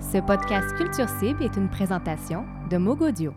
Ce podcast Culture Cible est une présentation de Mogodio.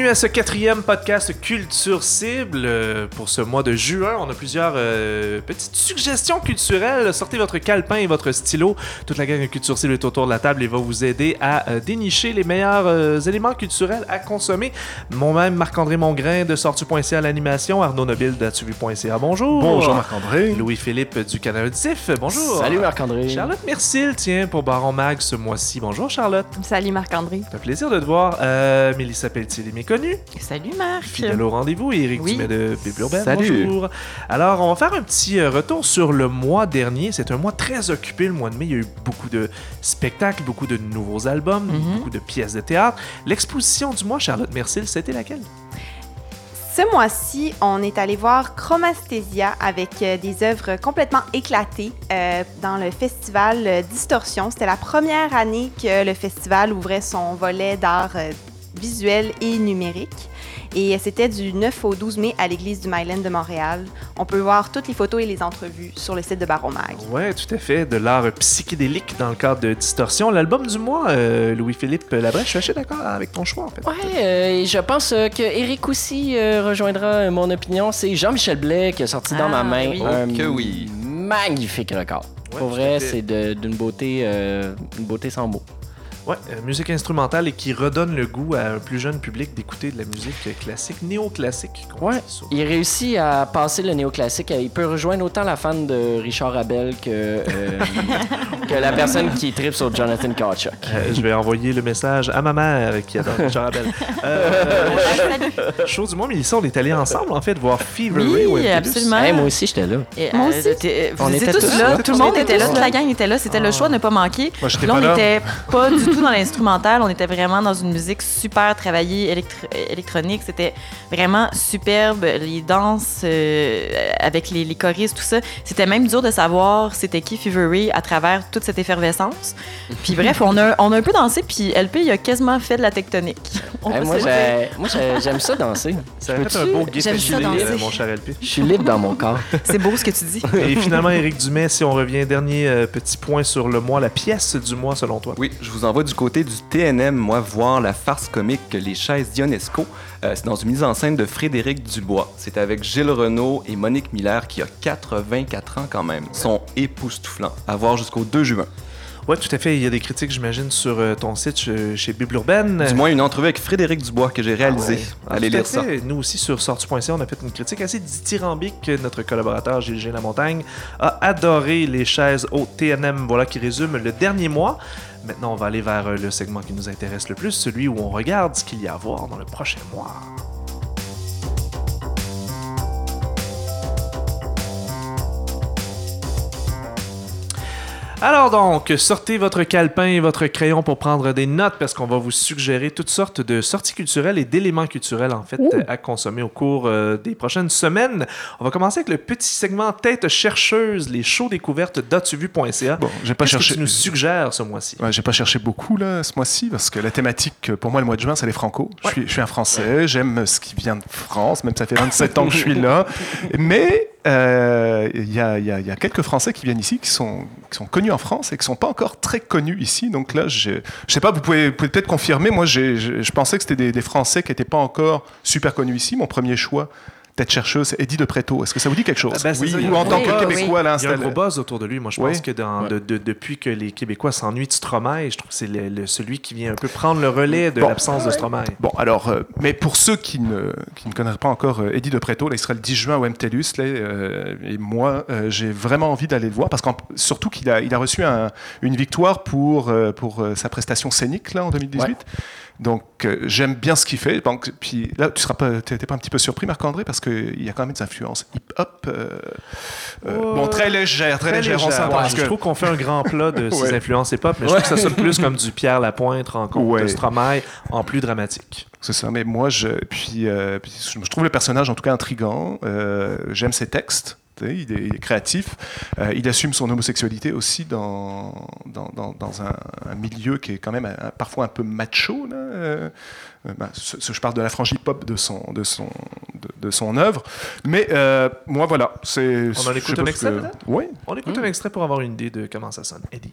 Bienvenue à ce quatrième podcast Culture Cible. Euh, Pour ce mois de juin, on a plusieurs euh, petites suggestions culturelles. Sortez votre calepin et votre stylo. Toute la gang de Culture Cible est autour de la table et va vous aider à euh, dénicher les meilleurs euh, éléments culturels à consommer. Moi-même, Marc-André Mongrain de Sortu.ca à l'animation, Arnaud Nobile d'Atuvu.ca. Bonjour. Bonjour Marc-André. Louis-Philippe du Canal Auditif. Bonjour. Salut Marc-André. Charlotte Mercil, tiens, pour Baron Mag ce mois-ci. Bonjour Charlotte. Salut Marc-André. Fait plaisir de te voir. Euh, Mélissa Pelletier, les Salut Marc. Fidèle au rendez-vous Eric Oui. Dumais de Bible Urbaine. Salut. Bonjour. Alors, on va faire un petit euh, retour sur le mois dernier. C'est un mois très occupé, le mois de mai. Il y a eu beaucoup de spectacles, beaucoup de nouveaux albums, Mhm. beaucoup de pièces de théâtre. L'exposition du mois, Charlotte Mercil, c'était laquelle? Ce mois-ci, on est allé voir Chromasthésia avec euh, des œuvres complètement éclatées euh, dans le festival euh, Distorsion. C'était la première année que le festival ouvrait son volet d'art euh, visuel et numérique. Et c'était du 9 au 12 mai à l'église du Myland de Montréal. On peut voir toutes les photos et les entrevues sur le site de Baromag. Ouais, tout à fait. De l'art psychédélique dans le cadre de Distorsion. L'album du mois, euh, Louis-Philippe Labrèche, je suis assez d'accord avec ton choix, en fait. Ouais, euh, et je pense euh, que Eric aussi euh, rejoindra mon opinion. C'est Jean-Michel Blais qui a sorti dans Ah, ma main oui. un Oh que oui. magnifique record. Ouais, Pour vrai, c'est d'une beauté, euh, une beauté sans mots. Ouais, euh, musique instrumentale et qui redonne le goût à un plus jeune public d'écouter de la musique classique, néoclassique. Ouais. Il réussit à passer le néoclassique. Il peut rejoindre autant la fan de Richard Abel que, euh, que la personne qui tripe sur Jonathan Kawchuk. Euh, je vais envoyer le message à ma mère qui adore Richard Abel. Euh, chose du mois, Mélissa, on est allés ensemble en fait voir Fever Oui, Ray MTLUS. absolument. Hey, moi aussi, j'étais là. Et, Moi euh, aussi. Vous On était tous là. là. Tout le monde On était là. Toute la gang était là. C'était Ah. le choix de ne pas manquer. Moi, j'étais Là, pas on là. n'était pas du tout dans l'instrumental. On était vraiment dans une musique super travaillée, électro- électronique. C'était vraiment superbe. Les danses euh, avec les, les choristes, tout ça. C'était même dur de savoir c'était qui Fever Ray à travers toute cette effervescence. Puis bref, on a, on a un peu dansé. Puis LP, il a quasiment fait de la tectonique. Hey, moi, j'aime ça danser. Ça a fait un beau guet euh, mon cher LP. Je suis libre dans mon corps. C'est beau ce que tu dis. Et finalement, Éric Dumais, si on revient, dernier euh, petit point sur le mois, la pièce du mois selon toi. Oui, je vous envoie du côté du TNM, moi, voir la farce comique Les chaises d'Ionesco. Euh, c'est dans une mise en scène de Frédéric Dubois. C'est avec Gilles Renault et Monique Miller, qui a 84 ans quand même. Ils sont époustouflants. À voir jusqu'au 2 juin. Ouais, tout à fait. Il y a des critiques, j'imagine, sur euh, ton site chez, chez Bible Urbaine. Du moins, une entrevue avec Frédéric Dubois que j'ai réalisée. Ah, Allez lire ça. Nous aussi, sur sortu.ca, on a fait une critique assez dithyrambique. Notre collaborateur Gilles Lamontagne a adoré les chaises au TNM. Voilà qui résume le dernier mois. Maintenant, on va aller vers euh, le segment qui nous intéresse le plus, celui où on regarde ce qu'il y a à voir dans le prochain mois. Alors donc, sortez votre calepin et votre crayon pour prendre des notes parce qu'on va vous suggérer toutes sortes de sorties culturelles et d'éléments culturels en fait à consommer au cours euh, des prochaines semaines. On va commencer avec le petit segment tête chercheuse, les shows découvertes d'atuvu.ca. Bon, j'ai pas Qu'est-ce que tu nous suggères ce mois-ci? Ouais, j'ai pas cherché beaucoup là ce mois-ci parce que la thématique euh, pour moi le mois de juin c'est les franco. Je, Ouais. suis, je suis un Français, j'aime ce qui vient de France, même ça fait 27 ans que je suis là. Mais euh, il y, a, quelques Français qui viennent ici qui sont, connus en France et qui sont pas encore très connus ici. Donc là, je, je sais pas, vous pouvez, peut-être confirmer. Moi, je pensais que c'était des, des Français qui n'étaient pas encore super connus ici. Mon premier choix. Tête chercheuse, Eddie de Préto. Est-ce que ça vous dit quelque chose? Ah ben, ça, a Ou en tant que oui, Québécois, là, Il y a un gros buzz autour de lui. Moi, je Oui. pense que dans- Ouais. de- de- depuis que les Québécois s'ennuient de Stromae, je trouve que c'est le- le- celui qui vient un peu prendre le relais de Bon. l'absence de Stromae. Bon, alors, euh, mais pour ceux qui ne, qui ne connaissent pas encore euh, Eddie de Preto, là, il sera le 10 juin au MTLUS. Là, euh, et moi, euh, j'ai vraiment envie d'aller le voir parce qu'en surtout qu'il a, il a reçu un- une victoire pour, pour sa prestation scénique là, en 2018. Donc, euh, j'aime bien ce qu'il fait. Donc, puis là, tu seras pas, t'es t'es pas un petit peu surpris, Marc-André, parce qu'il y a quand même des influences hip-hop. euh, euh, bon, très légères, très, légères, on légère. Ouais, Je que- trouve qu'on fait un grand plat de Ouais. influences hip-hop, mais je trouve que ça sonne plus comme du Pierre Lapointe rencontre de Stromae en plus dramatique. C'est ça, mais moi, je, puis, puis je trouve le personnage en tout cas intrigant. J'aime ses textes. Il est, il est créatif. Euh, il assume son homosexualité aussi dans, dans, dans- dans un, un milieu qui est quand même un- parfois un peu macho. Là. Euh, euh, bah, ce- ce- je parle de la franchise pop de son, de son, de, de son œuvre. Mais euh, moi, voilà. c'est On en écoute un extrait, que- peut-être? Oui. On écoute un extrait pour avoir une idée de comment ça sonne. Eddie,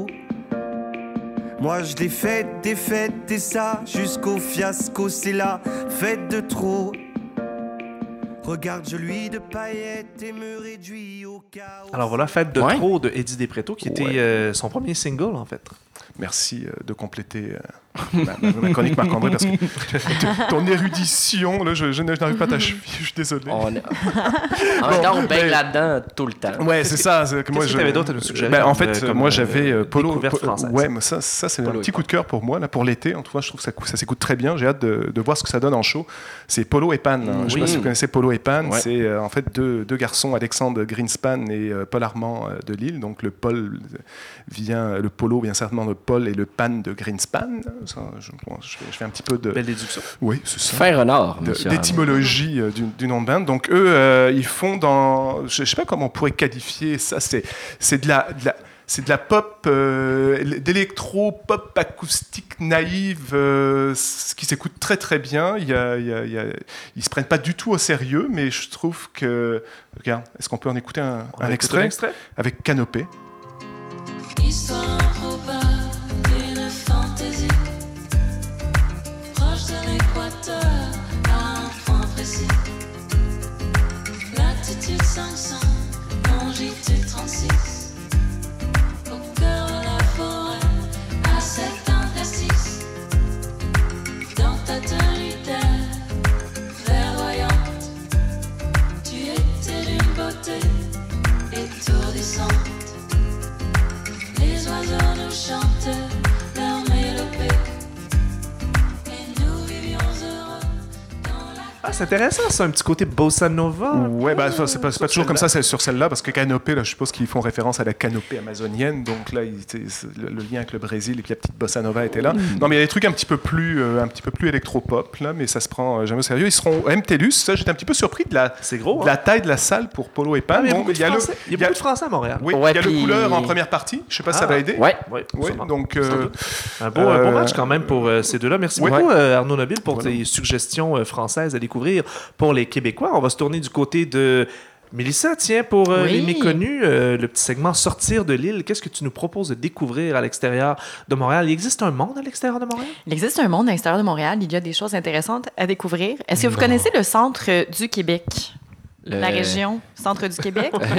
Moi je l'ai faite, des fêtes et ça jusqu'au fiasco, c'est la fête de trop. Regarde, je lui de paillettes et me réduis au chaos. Alors voilà, Fête de Ouais. trop de Eddie Depreto, qui était Ouais. euh, son premier single en fait. Merci euh, de compléter euh, ma, ma- chronique Marc-André parce que ton érudition, là, je, je n'arrive pas à ta cheville, je suis désolé. On... en même temps, on baigne mais- là-dedans tout le temps. Ouais, c'est ça. c'est que moi, qu'est-ce que je- t'avais d'autre à nous suggérer Ben, en fait, euh, comme, moi, euh, j'avais euh, Polo. française? Ouais, mais ça, ça c'est un petit et coup de cœur pour moi là, pour l'été. En tout cas, je trouve que ça, cou- ça s'écoute très bien. J'ai hâte de, de voir ce que ça donne en show. C'est Polo et Pan. hein. Je sais pas si vous connaissez Polo et Pan. Ouais. C'est euh, en fait deux, deux garçons, Alexandre Greenspan et euh, Paul Armand euh, de Lille. Donc le Paul vient, le Polo vient certainement de Paul et le Pan de Greenspan. Ça, je, je fais, je fais un petit peu de. Belle déduction. Oui, c'est ça Faire honneur, d'étymologie euh, du, du nom de band. Donc eux, euh, ils font dans, je, je sais pas comment on pourrait qualifier ça. C'est c'est de la, de la- c'est de la pop, euh, d'électro pop acoustique naïve, euh, ce qui s'écoute très très bien. Il y a, il y a- il y a- ils se prennent pas du tout au sérieux, mais je trouve que, regarde, est-ce qu'on peut en écouter un, extrait, un extrait? avec Canopée Histoire improbable Ah, c'est intéressant, ça, un petit côté bossa nova. Ouais, bah, ça, c'est pas, c'est pas toujours comme ça c'est sur celle-là, parce que canopée, là, je suppose qu'ils font référence à la canopée amazonienne, donc là, il- c'est- c'est le, le lien avec le Brésil et puis la petite bossa nova était là. Non, mais il y a des trucs un petit peu plus, euh, un petit peu plus électropop, là, mais ça se prend euh, jamais au sérieux. Ils seront au MTLUS, ça, j'étais un petit peu surpris de la, C'est de hein? la taille de la salle pour Polo et Pan. Ah, mais il y a Bon, beaucoup de il y a le- Français. Il y a il y a- beaucoup de Français à Montréal. oui, Ouais, il y a puis- le couleur en première partie, je sais pas si ça Ah. va aider. Ouais. Oui, donc euh. Un beau, un beau Euh, match quand même pour euh, ces deux-là. Merci ouais. beaucoup, euh, Arnaud Nobile, pour Voilà. tes suggestions euh, françaises à découvrir pour les Québécois. On va se tourner du côté de Mélissa. Tiens, pour euh, Oui. les méconnus, euh, le petit segment Sortir de l'île, qu'est-ce que tu nous proposes de découvrir à l'extérieur de Montréal? Il existe un monde à l'extérieur de Montréal? Il existe un monde à l'extérieur de Montréal. Il y a des choses intéressantes à découvrir. Est-ce que vous connaissez le centre du Québec? Le- La région centre du Québec?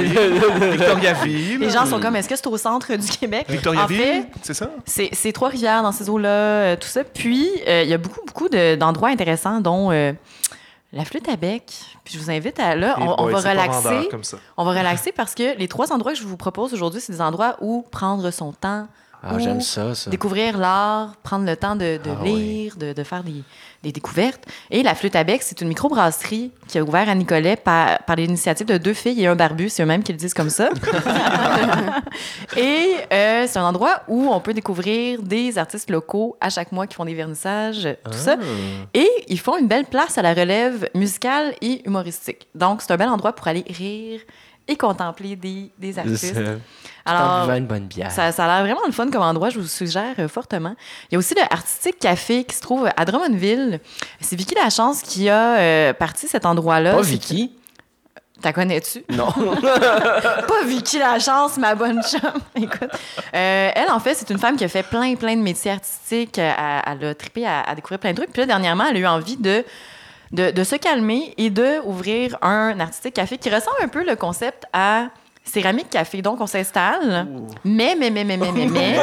Victoriaville. Les gens sont comme, est-ce que c'est au centre du Québec? En Victoriaville, fait, c'est ça? c'est Trois-Rivières dans ces eaux-là, euh, tout ça. Puis, euh, il y a beaucoup, beaucoup de- d'endroits intéressants, dont euh, la flûte à bec. Puis, je vous invite à là, on, va relaxer. comme ça. On va relaxer parce que les trois endroits que je vous propose aujourd'hui, c'est des endroits où prendre son temps, Ah, j'aime ça, ça. découvrir l'art, prendre le temps de, de Ah lire, de, de faire des, des découvertes. Et la Flûte à bec, c'est une microbrasserie qui a ouvert à Nicolet par, par l'initiative de deux filles et un barbu. C'est eux-mêmes qui le disent comme ça. et euh, c'est un endroit où on peut découvrir des artistes locaux à chaque mois qui font des vernissages, tout ça. Et ils font une belle place à la relève musicale et humoristique. Donc, c'est un bel endroit pour aller rire et contempler des, des artistes. Alors, une bonne bière. ça, ça a l'air vraiment le fun comme endroit, je vous suggère euh, fortement. Il y a aussi le Artistic Café qui se trouve à Drummondville. C'est Vicky Lachance qui a euh, parti cet endroit-là. Pas Vicky. T'as connais-tu? Non. Pas Vicky Lachance, ma bonne chum. Écoute. Euh, elle, en fait, c'est une femme qui a fait plein, plein de métiers artistiques. Euh, Elle, elle a trippé à, à découvrir plein de trucs. Puis là, dernièrement, elle a eu envie de, de, se calmer et de ouvrir un artistique café qui ressemble un peu le concept à Céramique Café. Donc, on s'installe. Mais, mais, mais, mais, mais, mais, mais,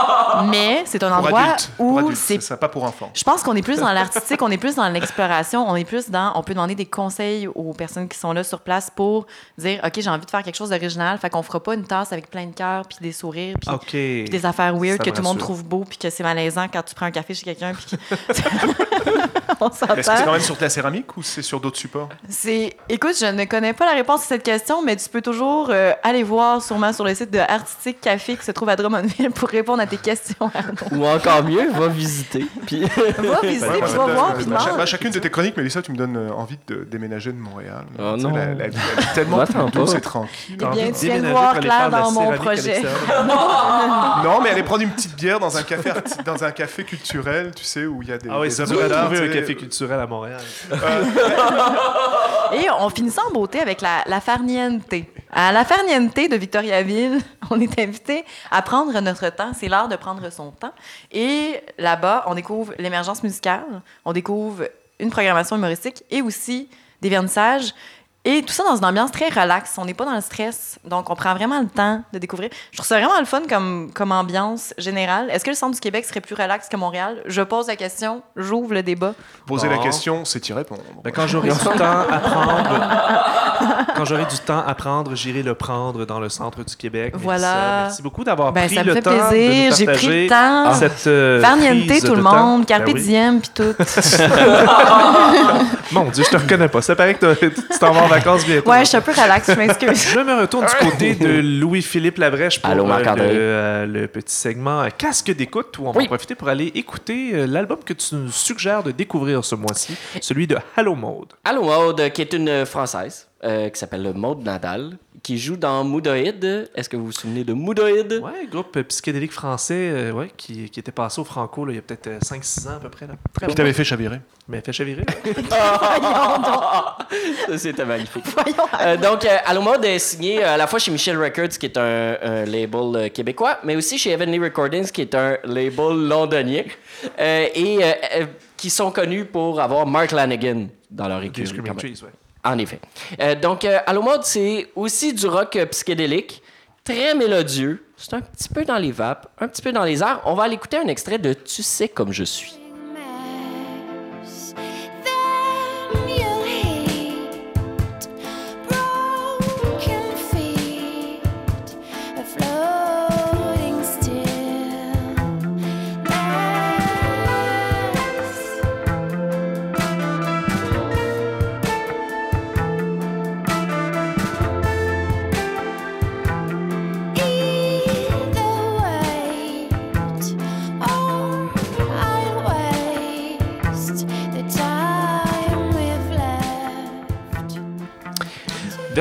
mais c'est un endroit où c'est ça, pas pour enfants. je pense qu'on est plus dans l'artistique, on est plus dans l'exploration, on est plus dans. On peut demander des conseils aux personnes qui sont là sur place pour dire OK, j'ai envie de faire quelque chose d'original. Fait qu'on fera pas une tasse avec plein de cœur, puis des sourires, puis des affaires weird Ça que tout le monde trouve beau, puis que c'est malaisant quand tu prends un café chez quelqu'un, puis que- on Est-ce que c'est quand même sur de la céramique ou c'est sur d'autres supports? C'est, écoute, je ne connais pas la réponse à cette question, mais tu peux toujours euh, aller voir sûrement sur le site de Artistique Café qui se trouve à Drummondville pour répondre à tes questions. Arnaud. Ou encore mieux, va visiter. Puis Va visiter, Ouais, puis va euh, voir, puis cha- demande. bah, Chacune de tes chroniques, Mélissa, tu me donnes euh, envie de déménager de Montréal. Oh non. La, la vie elle est tellement douce et tranquille. Eh bien, tu viens de voir Claire dans mon à projet. Non, mais aller prendre une petite bière dans un café, dans un café culturel, tu sais, où il y a des. Ah oui, ça d'art, trouver un café culturel à Montréal. Et on finit ça en beauté avec la, la farniente. À la farniente de Victoriaville, on est invité à prendre notre temps. C'est l'heure de prendre son temps. Et là-bas, on découvre l'émergence musicale, on découvre une programmation humoristique et aussi des vernissages. Et tout ça dans une ambiance très relaxe. On n'est pas dans le stress. Donc, on prend vraiment le temps de découvrir. Je trouve ça vraiment le fun comme, comme ambiance générale. Est-ce que le centre du Québec serait plus relax que Montréal? Je pose la question, j'ouvre le débat. Poser Bon. la question, c'est y répondre. Ben, quand j'aurai du temps à prendre, quand j'aurai du temps à prendre, j'irai le prendre dans le centre du Québec. Voilà. Merci beaucoup d'avoir Ben, pris ça me le fait temps de nous plaisir. J'ai pris le temps. Cette euh, prise tout le monde, carpe Ben oui. diem, puis tout. Mon Dieu, je te reconnais pas. Ça paraît que tu t'en vas vacances bientôt. Ouais, je suis un peu relax, je m'excuse. Je me retourne du côté de Louis-Philippe Labrèche pour Allô, euh, le, euh, le petit segment euh, Casque d'écoute où on va Oui. en profiter pour aller écouter l'album que tu nous suggères de découvrir ce mois-ci, celui de Hello Mode. Allô Maude, qui est une Française, euh, qui s'appelle Maude Nadal, qui joue dans Moodoïd. Est-ce que vous vous souvenez de Moodoïd? Ouais, groupe euh, psychédélique français euh, ouais, qui, qui était passé au Franco là, il y a peut-être euh, 5-6 ans à peu près. Là. Très Qui t'avait fait chavirer Mais fait chavirer. Ça, C'était magnifique. Euh, donc, euh, Allo Mode est signé euh, à la fois chez Michel Records, qui est un, un label euh, québécois, mais aussi chez Heavenly Recordings, qui est un label londonien, euh, et euh, euh, qui sont connus pour avoir Mark Lanigan dans leur équipe. En effet. Euh, donc, euh, Allo Mode, c'est aussi du rock euh, psychédélique, très mélodieux. C'est un petit peu dans les vapes, un petit peu dans les airs. On va aller écouter un extrait de Tu sais comme je suis.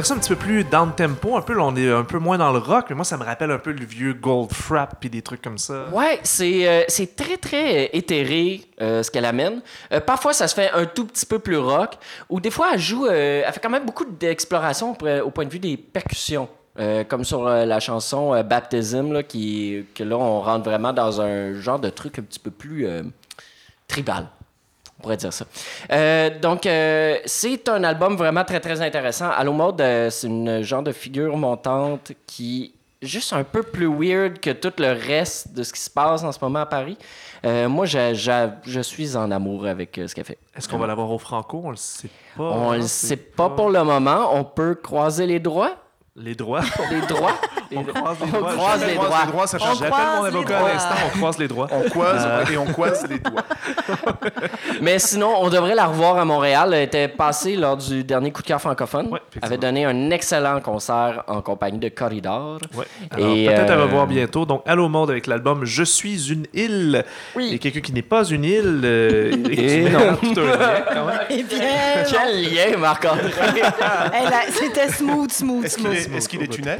Version un petit peu plus down tempo, un peu, on est un peu moins dans le rock, mais moi ça me rappelle un peu le vieux Goldfrapp puis des trucs comme ça. Ouais, c'est euh, c'est très, très euh, éthéré euh, ce qu'elle amène. Parfois, ça se fait un tout petit peu plus rock, ou des fois, elle joue, elle fait quand même beaucoup d'exploration au point de vue des percussions. Comme sur la chanson euh, Baptism, là, qui, que là, on rentre vraiment dans un genre de truc un petit peu plus tribal. On pourrait dire ça. Euh, donc, euh, c'est un album vraiment très, très intéressant. Allo Mode, euh, c'est une genre de figure montante qui est juste un peu plus weird que tout le reste de ce qui se passe en ce moment à Paris. Euh, moi, je, je- je suis en amour avec ce qu'elle fait. Est-ce qu'on va l'avoir au Franco? On le sait pas. On hein, le sait pas pour le moment. On peut croiser les droits. Les droits. Les droits? On croise les On droits. croise les croise droits. Les droits, ça On change. J'appelle mon croise les avocat à droits. l'instant, on croise les droits. On croise et on croise les doigts. Mais sinon, on devrait la revoir à Montréal. Elle était passée lors du dernier coup de cœur francophone. Ouais, avait donné un excellent concert en compagnie de Corridor. Ouais. Alors, Et, peut-être à euh, revoir bientôt. Donc, Allô Monde avec l'album Je suis une île. Oui. Et quelqu'un qui n'est pas une île. euh, Et Dumais, non. tout un lien, quand même. Eh bien, Quel lien, Marc-André! hey, là, c'était smooth, smooth, smooth. Est, est-ce qu'il est tunnel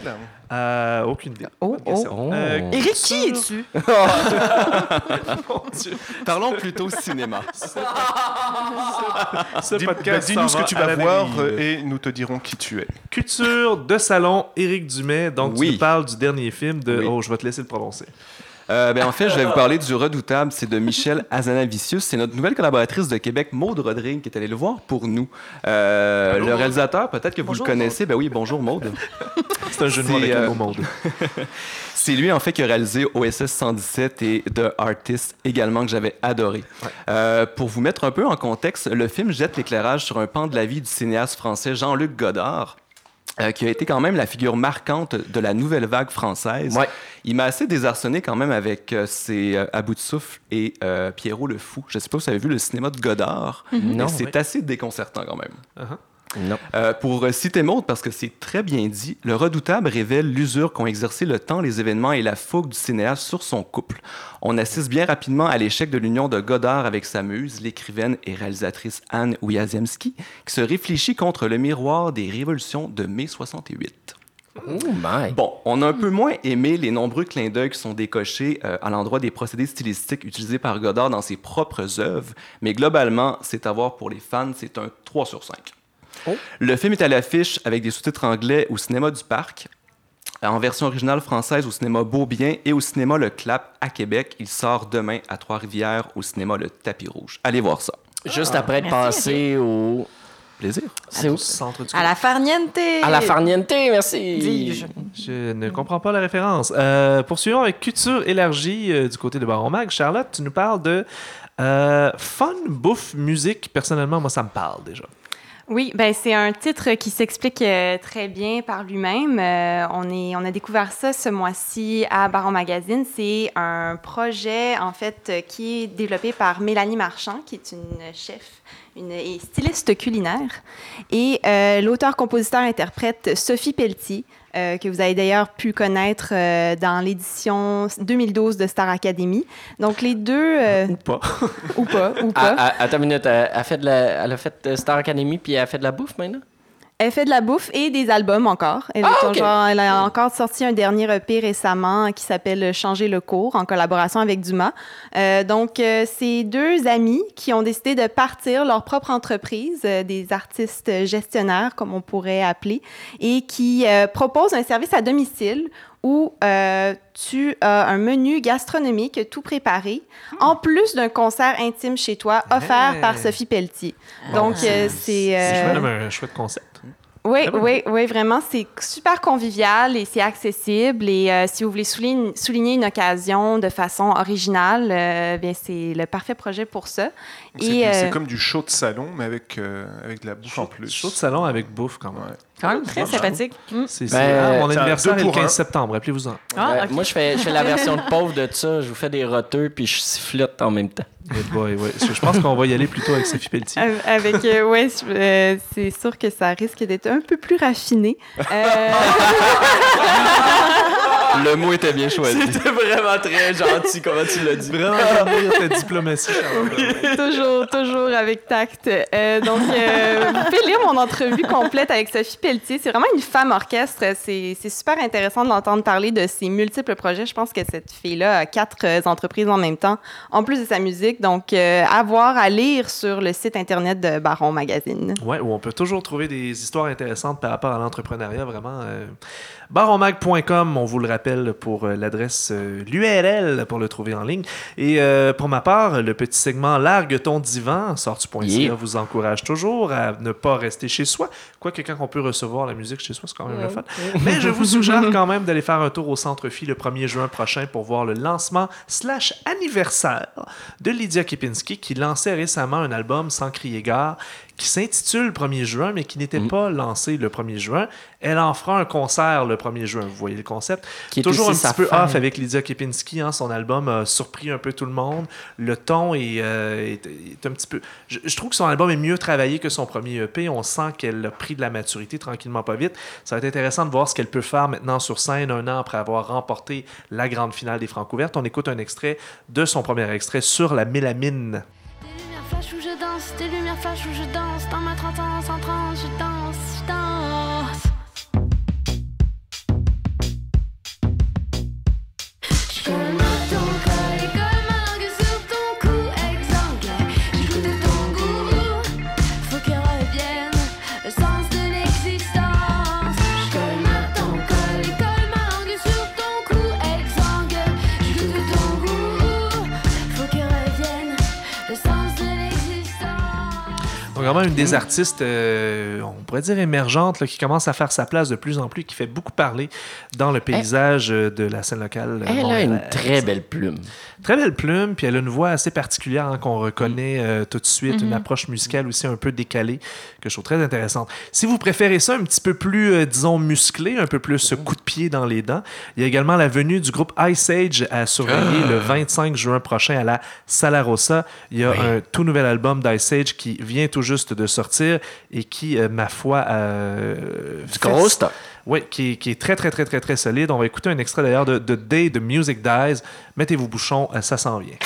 Euh, aucune idée. Oh, oh. Euh, Eric, qui es-tu? mon Dieu. Parlons plutôt cinéma. Ce Dis- podcast bah, Dis-nous ce que tu vas voir euh, et nous te dirons qui tu es. Culture de salon, Éric Dumais. Donc, tu nous parles du dernier film de. Oui. Oh, je vais te laisser le prononcer. Euh, ben, en fait, je vais vous parler du Redoutable. C'est de Michel Azanavicius. C'est notre nouvelle collaboratrice de Québec, Maude Rodrigue, qui est allée le voir pour nous. Euh, le réalisateur, peut-être que vous Bonjour, le connaissez. Ben oui, bonjour Maude. C'est un jeu de mots avec le euh, mot monde. C'est lui, en fait, qui a réalisé OSS 117 et The Artist également, que j'avais adoré. Euh, pour vous mettre un peu en contexte, le film jette l'éclairage sur un pan de la vie du cinéaste français Jean-Luc Godard. Euh, qui a été quand même la figure marquante de la nouvelle vague française. Ouais. Il m'a assez désarçonné quand même avec euh, ses euh, À bout de souffle et euh, Pierrot le fou. Je sais pas si vous avez vu le cinéma de Godard, Non, mais c'est ouais. assez déconcertant quand même. Non. Euh, pour citer Maud, parce que c'est très bien dit, le redoutable révèle l'usure qu'ont exercé le temps, les événements et la fougue du cinéaste sur son couple. On assiste bien rapidement à l'échec de l'union de Godard avec sa muse, l'écrivaine et réalisatrice Anne Wiazemski, qui se réfléchit contre le miroir des révolutions de mai 68. Oh my. Bon, on a un peu moins aimé les nombreux clins d'œil qui sont décochés euh, à l'endroit des procédés stylistiques utilisés par Godard dans ses propres œuvres, mais globalement, c'est à voir pour les fans, c'est un 3 sur 5. Oh. Le film est à l'affiche avec des sous-titres anglais au cinéma du Parc, en version originale française au cinéma Beaubien et au cinéma Le Clap à Québec. Il sort demain à Trois-Rivières au cinéma Le Tapis Rouge. Allez voir ça. Juste après de Merci, passer au. Plaisir. C'est où? Centre du À la farniente! À la farniente, merci. Dis-je. Je ne comprends pas la référence. Euh, poursuivons avec Culture élargie euh, du côté de Baron Mag. Charlotte, tu nous parles de euh, fun, bouffe, musique. Personnellement, moi, ça me parle déjà. Oui, ben c'est un titre qui s'explique euh, très bien par lui-même. Euh, on, on a découvert ça ce mois-ci à Baron Magazine. C'est un projet, en fait, euh, qui est développé par Mélanie Marchand, qui est une chef une, et styliste culinaire. Et l'auteur-compositeur-interprète Sophie Pelletier, euh, que vous avez d'ailleurs pu connaître euh, dans l'édition 2012 de Star Academy. Donc, les deux... euh, Ou pas. ou pas, ou Ah, pas. ah, attends une minute, elle, elle fait de la, elle a fait Star Academy puis elle fait de la bouffe maintenant? Elle fait de la bouffe et des albums encore. Elle, Ah, elle a encore sorti un dernier EP récemment qui s'appelle Changer le cours en collaboration avec Dumas. Euh, donc, euh, c'est deux amis qui ont décidé de partir leur propre entreprise, euh, des artistes gestionnaires, comme on pourrait appeler, et qui euh, proposent un service à domicile où euh, tu as un menu gastronomique tout préparé, en plus d'un concert intime chez toi offert Hey. par Sophie Pelletier. Donc, euh, c'est... C'est euh, même un chouette concept. Oui, oui, oui, vraiment, c'est super convivial et c'est accessible. Et euh, si vous voulez souligner, souligner une occasion de façon originale, euh, bien, c'est le parfait projet pour ça. C'est euh, comme du show de salon, mais avec, euh, avec de la bouffe en plus. Chaud de salon avec bouffe quand même. Ouais. Quand même très sympathique. Mm. C'est, Ben, ah, mon anniversaire deux est le pour 15 un. septembre, appelez-vous-en. Ah, ok. Moi, je fais, je fais la version de pauvre de ça. Je vous fais des roteux puis je sifflote en même temps. Good boy, ouais. Je pense qu'on va y aller plutôt avec Sophie Pelletier. Avec, euh, ouais, euh, c'est sûr que ça risque d'être un peu plus raffiné. Euh, Le mot était bien choisi. C'était vraiment très gentil, comment tu l'as dit. Vraiment, ta diplomatie, toujours, toujours avec tact. Euh, donc, euh, vous pouvez lire mon entrevue complète avec Sophie Pelletier. C'est vraiment une femme orchestre. C'est super intéressant de l'entendre parler de ses multiples projets. Je pense que cette fille-là a quatre euh, entreprises en même temps, en plus de sa musique. Donc, euh, à voir, à lire sur le site Internet de Baron Magazine. Ouais, où on peut toujours trouver des histoires intéressantes par rapport à l'entrepreneuriat, vraiment. Baronmag.com, on vous le rappelle pour euh, l'adresse, euh, l'URL pour le trouver en ligne. Et euh, pour ma part, le petit segment Largue ton divan, sortu.ca Yeah. vous encourage toujours à ne pas rester chez soi. Quoique quand on peut recevoir la musique chez soi, c'est quand même le fun. Mais je vous suggère quand même d'aller faire un tour au Centre Phi le 1er juin prochain pour voir le lancement slash anniversaire de Lydia Kipinski qui lançait récemment un album sans crier gare qui s'intitule 1er juin mais qui n'était Mm. pas lancé le 1er juin. Elle en fera un concert le 1er juin, vous voyez le concept. Qui est Toujours un petit peu femme. off avec Lydia Kipinski, hein, son album a surpris un peu tout le monde. Le ton est, euh, est- est un petit peu... Je, je trouve que son album est mieux travaillé que son premier EP. On sent qu'elle a pris de la maturité tranquillement, pas vite. Ça va être intéressant de voir ce qu'elle peut faire maintenant sur scène un an après avoir remporté la grande finale des Francs ouvertes. On écoute un extrait de son premier extrait sur la mélamine. Danse, lumières flash où je danse. Dans ma 30 ans, 130, je danse, je danse. Vraiment une des artistes, euh, on pourrait dire émergentes, là, qui commence à faire sa place de plus en plus, qui fait beaucoup parler dans le paysage euh, de la scène locale. euh, Elle a une très belle plume. Très belle plume, puis elle a une voix assez particulière hein, qu'on reconnaît euh, tout de suite, une approche musicale aussi un peu décalée, que je trouve très intéressante. Si vous préférez ça un petit peu plus, euh, disons, musclé, un peu plus euh, coup de pied dans les dents, il y a également la venue du groupe Ice Age à surveiller le 25 juin prochain à la Sala Rossa. Il y a un tout nouvel album d'Ice Age qui vient tout juste de sortir et qui, euh, ma foi, euh, Du gros stock. oui, qui, est- qui est très, très, très, très, très solide. On va écouter un extrait d'ailleurs de Day the Music Dies. Mettez-vous bouchons, euh, ça s'en vient.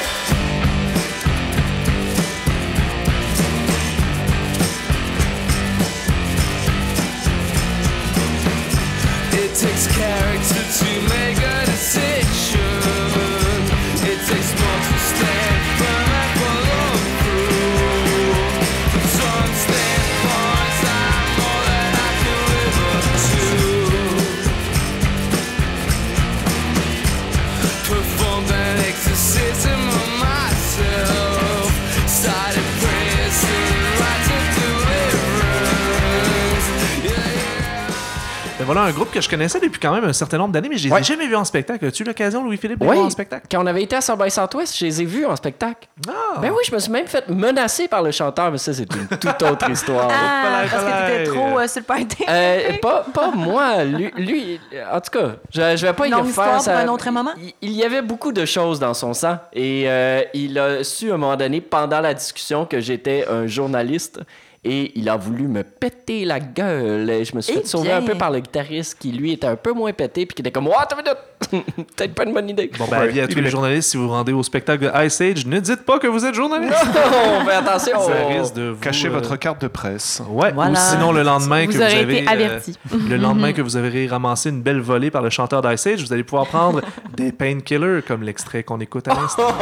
Voilà un groupe que je connaissais depuis quand même un certain nombre d'années, mais je les ai Ouais. jamais vus en spectacle. As-tu eu l'occasion, Louis-Philippe, de les Oui, voir en spectacle? quand on avait été à South by Southwest, je les ai vus en spectacle. Ah! Ben oui, je me suis même fait menacer par le chanteur, mais ça, c'est une toute autre histoire. Ah, Palais, parce que t'étais trop euh, sur le party. Euh, pas, pas moi, lui, lui, en tout cas, je, je vais pas y Longue faire histoire ça. pour un autre moment? Il, il y avait beaucoup de choses dans son sang et euh, il a su à un moment donné, pendant la discussion, que j'étais un journaliste et il a voulu me péter la gueule. Et je me suis Eh fait sauver un peu par le guitariste qui, lui, était un peu moins pété puis qui était comme « Ouais, t'as une minute! Peut-être pas une bonne idée. » Bon, ben, avis à tous les journalistes, si vous vous rendez au spectacle de Ice Age, ne dites pas que vous êtes journaliste. Non, fais attention! Ça risque de vous... Cachez euh, votre carte de presse. Ouais, Voilà. ou sinon le lendemain Vous que vous avez été euh, averti. le lendemain que vous avez ramassé une belle volée par le chanteur d'Ice Age, vous allez pouvoir prendre des painkillers comme l'extrait qu'on écoute à l'instant.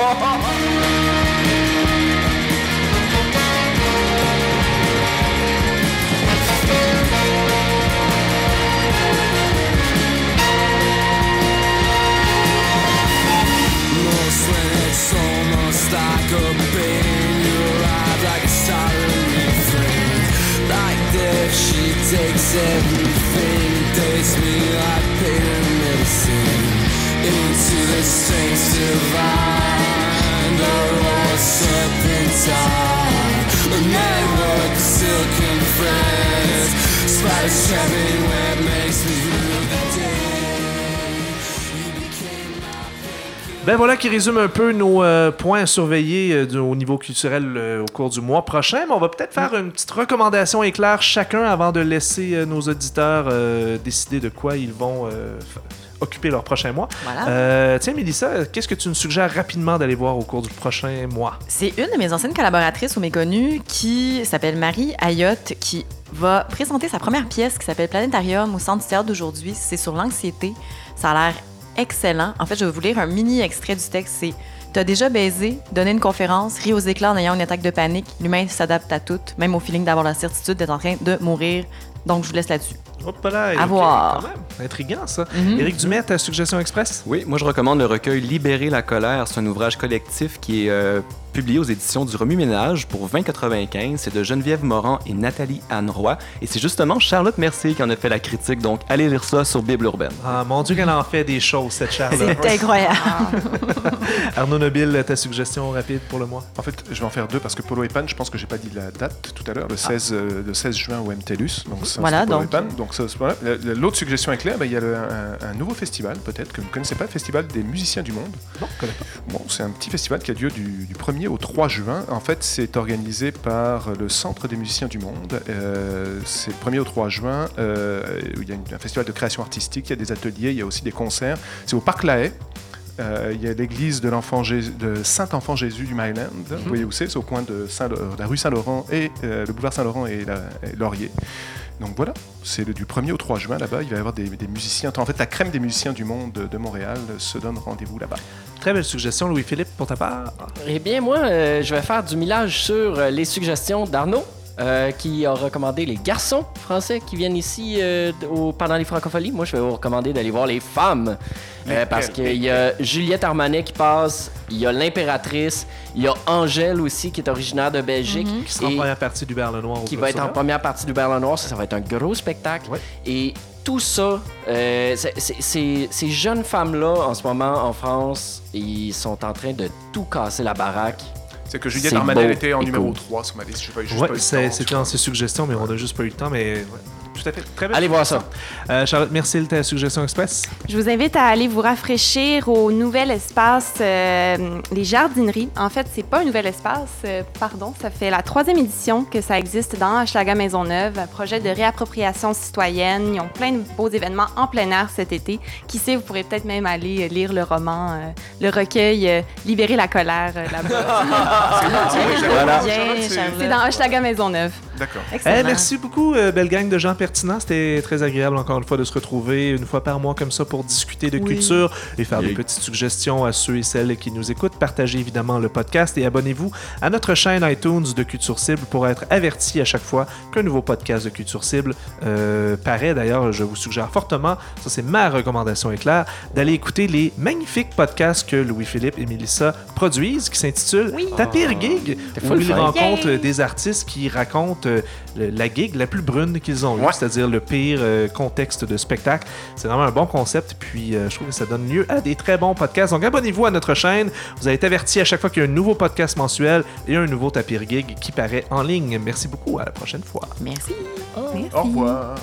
Ben voilà qui résume un peu nos euh, points à surveiller euh, au niveau culturel euh, au cours du mois prochain. Mais on va peut-être faire une petite recommandation éclair chacun avant de laisser nos auditeurs décider de quoi ils vont occuper leur prochain mois. Voilà. Euh, tiens, Mélissa, qu'est-ce que tu nous suggères rapidement d'aller voir au cours du prochain mois? C'est une de mes anciennes collaboratrices ou méconnues qui s'appelle Marie Ayotte qui va présenter sa première pièce qui s'appelle Planétarium au Centre du théâtre d'aujourd'hui. C'est sur l'anxiété. Ça a l'air excellent. En fait, je vais vous lire un mini extrait du texte. C'est T'as déjà baisé, donné une conférence, ri aux éclats en ayant une attaque de panique. L'humain s'adapte à tout, même au feeling d'avoir la certitude d'être en train de mourir. Donc, je vous laisse là-dessus. Hop là, À voir. quand même. Intriguant, ça. Mhm. Éric Dumais, ta suggestion express? Oui, moi je recommande le recueil Libérer la colère. C'est un ouvrage collectif qui est euh, publié aux éditions du Remue-Ménage pour 20,95. C'est de Geneviève Moran et Nathalie Anne Roy. Et c'est justement Charlotte Mercier qui en a fait la critique. Donc allez lire ça sur Bible Urbaine. Ah, mon Dieu, qu'elle en fait des choses, cette Charlotte. C'est incroyable. Arnaud Nobile, ta suggestion rapide pour le mois? En fait, je vais en faire deux parce que Polo et Pan, je pense que j'ai pas dit la date tout à l'heure, le 16, euh, le 16 juin au MTELUS. Donc ça, Voilà, Polo donc. et Pan. Donc voilà. L'autre suggestion est claire, ben, il y a le- un, un nouveau festival peut-être que vous ne connaissez pas, le Festival des musiciens du monde. Non, je connais pas. Bon, c'est un petit festival qui a lieu du, du 1er au 3 juin. En fait, c'est organisé par le Centre des musiciens du monde. Euh, c'est le 1er au 3 juin. euh, où il y a un festival de création artistique, il y a des ateliers, il y a aussi des concerts. C'est au Parc La Haye. Euh, il y a l'église de, Saint-Enfant Jésus du Myland. Vous voyez où c'est? C'est au coin de Saint- la rue Saint-Laurent et le boulevard Saint-Laurent et, la- et Laurier. Donc voilà, c'est le- du 1er au 3 juin là-bas. Il va y avoir des, des musiciens. En fait, la crème des musiciens du monde de, de Montréal se donne rendez-vous là-bas. Très belle suggestion, Louis-Philippe, pour ta part. Eh bien, moi, euh, je vais faire du millage sur euh, les suggestions d'Arnaud euh, qui a recommandé les garçons français qui viennent ici euh, au- pendant les francopholies. Moi, je vais vous recommander d'aller voir les femmes. Euh, parce qu'il y a Juliette Armanet qui passe, il y a l'impératrice, il y a Angèle aussi qui est originaire de Belgique. Qui sera en première partie du Berle Noir. qui va être en première partie du Berlin Noir. Ça, ça va être un gros spectacle. Ouais. Et tout ça, euh, ces jeunes femmes-là, en ce moment, en France, ils sont en train de tout casser la baraque. C'est que Juliette beau était en numéro cool. 3 sur ma liste. J'ai pas, juste Ouais, pas eu le c'est- temps, c'était dans ses suggestions, mais on a juste pas eu le temps. Mais ouais, tout à fait. Très bien. Allez voir ça. Euh, Charlotte, merci de ta suggestion express. Je vous invite à aller vous rafraîchir au nouvel espace euh, Les Jardineries. En fait, c'est pas un nouvel espace, euh, pardon. Ça fait la troisième édition que ça existe dans Hochelaga Maisonneuve, un projet de réappropriation citoyenne. Ils ont plein de beaux événements en plein air cet été. Qui sait, vous pourrez peut-être même aller lire le roman, euh, le recueil euh, Libérer la colère euh, là-bas. C'est dans Hochelaga Maisonneuve. D'accord. Eh, Excellent. merci beaucoup, euh, belle gang de gens pertinents. C'était très agréable, encore une fois, de se retrouver une fois par mois comme ça pour discuter de culture et faire des petites suggestions à ceux et celles qui nous écoutent. Partagez évidemment le podcast et abonnez-vous à notre chaîne iTunes de Culture Cible pour être averti à chaque fois qu'un nouveau podcast de Culture Cible euh, paraît. D'ailleurs, je vous suggère fortement, ça c'est ma recommandation éclair, d'aller écouter les magnifiques podcasts que Louis-Philippe et Mélissa produisent qui s'intitulent Oui. Ta pire gig, où ils rencontrent Yay. des artistes qui racontent euh, la gig la plus brune qu'ils ont eue, Ouais. c'est-à-dire le pire euh, contexte de spectacle. C'est vraiment un bon concept, puis euh, je trouve que ça donne lieu à des très bons podcasts. Donc abonnez-vous à notre chaîne, vous allez être averti à chaque fois qu'il y a un nouveau podcast mensuel et un nouveau tapir gig qui paraît en ligne. Merci beaucoup, à la prochaine fois. Merci. Merci. Au revoir.